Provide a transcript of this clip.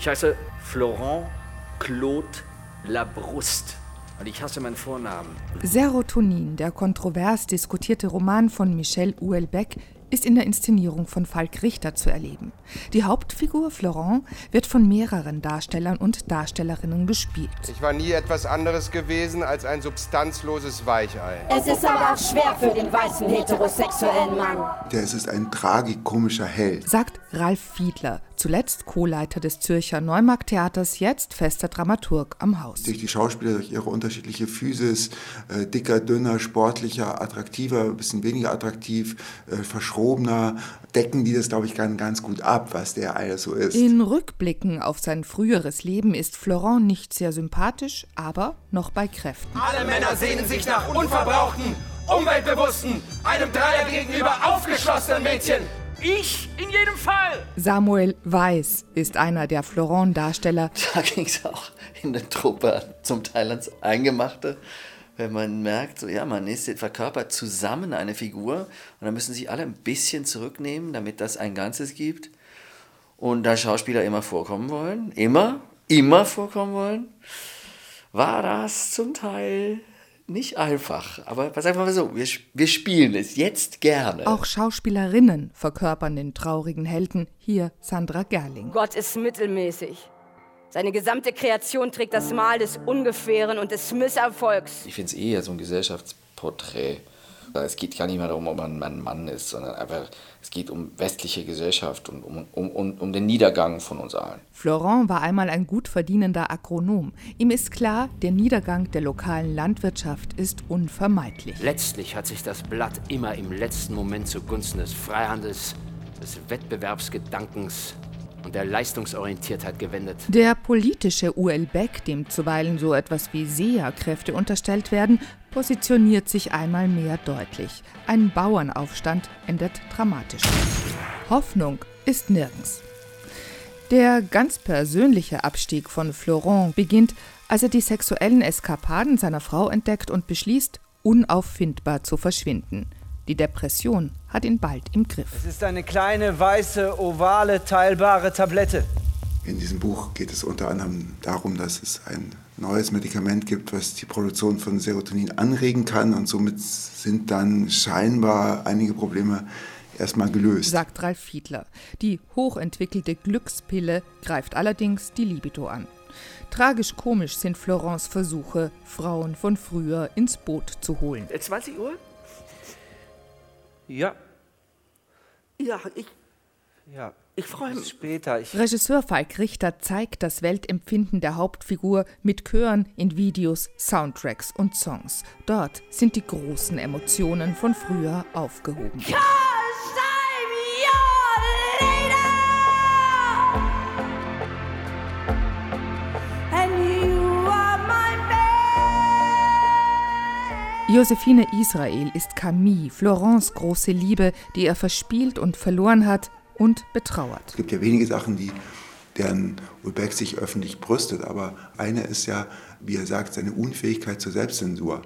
Ich heiße Florent Claude Labrust. Und ich hasse meinen Vornamen. Serotonin, der kontrovers diskutierte Roman von Michel Houellebecq, ist in der Inszenierung von Falk Richter zu erleben. Die Hauptfigur Florent wird von mehreren Darstellern und Darstellerinnen gespielt. Ich war nie etwas anderes gewesen als ein substanzloses Weichei. Es ist aber auch schwer für den weißen heterosexuellen Mann. Der ist ein tragikomischer Held, sagt Ralf Fiedler, zuletzt Co-Leiter des Zürcher Neumarkttheaters, jetzt fester Dramaturg am Haus. Durch die Schauspieler, durch ihre unterschiedliche Physis, äh, dicker, dünner, sportlicher, attraktiver, ein bisschen weniger attraktiv, äh, verschrobener, decken die das, glaube ich, ganz, ganz gut ab, was der alles so ist. In Rückblicken auf sein früheres Leben ist Florent nicht sehr sympathisch, aber noch bei Kräften. Alle Männer sehnen sich nach unverbrauchten, umweltbewussten, einem Dreier gegenüber aufgeschlossenen Mädchen. Ich in jedem Fall. Samuel Weiß ist einer der Florent-Darsteller. Da ging es auch in der Truppe zum Teil ans Eingemachte, wenn man merkt, so ja, man ist verkörpert zusammen eine Figur und dann müssen sich alle ein bisschen zurücknehmen, damit das ein Ganzes gibt. Und da Schauspieler immer vorkommen wollen, immer, immer vorkommen wollen, war das zum Teil nicht einfach. Aber was einfach mal so, wir, wir spielen es jetzt gerne. Auch Schauspielerinnen verkörpern den traurigen Helden, hier Sandra Gerling. Gott ist mittelmäßig. Seine gesamte Kreation trägt das Mal des Ungefähren und des Misserfolgs. Ich finde es eher so ein Gesellschaftsporträt. Es geht gar nicht mehr darum, ob man ein Mann ist, sondern einfach, es geht um westliche Gesellschaft und um, um, um, um den Niedergang von uns allen. Florent war einmal ein gut verdienender Agronom. Ihm ist klar, der Niedergang der lokalen Landwirtschaft ist unvermeidlich. Letztlich hat sich das Blatt immer im letzten Moment zugunsten des Freihandels, des Wettbewerbsgedankens und der Leistungsorientiertheit gewendet. Der politische UL Beck, dem zuweilen so etwas wie Seherkräfte unterstellt werden, positioniert sich einmal mehr deutlich. Ein Bauernaufstand endet dramatisch. Hoffnung ist nirgends. Der ganz persönliche Abstieg von Florent beginnt, als er die sexuellen Eskapaden seiner Frau entdeckt und beschließt, unauffindbar zu verschwinden. Die Depression hat ihn bald im Griff. Es ist eine kleine, weiße, ovale, teilbare Tablette. In diesem Buch geht es unter anderem darum, dass es ein neues Medikament gibt, was die Produktion von Serotonin anregen kann und somit sind dann scheinbar einige Probleme erstmal gelöst. Sagt Ralf Fiedler. Die hochentwickelte Glückspille greift allerdings die Libido an. Tragisch komisch sind Florence Versuche, Frauen von früher ins Boot zu holen. 20 Uhr? Ja, Ja, ich, ja. ich freue mich. später. Ich, Regisseur Falk Richter zeigt das Weltempfinden der Hauptfigur mit Chören in Videos, Soundtracks und Songs. Dort sind die großen Emotionen von früher aufgehoben. Josephine Israel ist Camille, Florence große Liebe, die er verspielt und verloren hat und betrauert. Es gibt ja wenige Sachen, die deren Ulbeck sich öffentlich brüstet, aber eine ist ja, wie er sagt, seine Unfähigkeit zur Selbstzensur.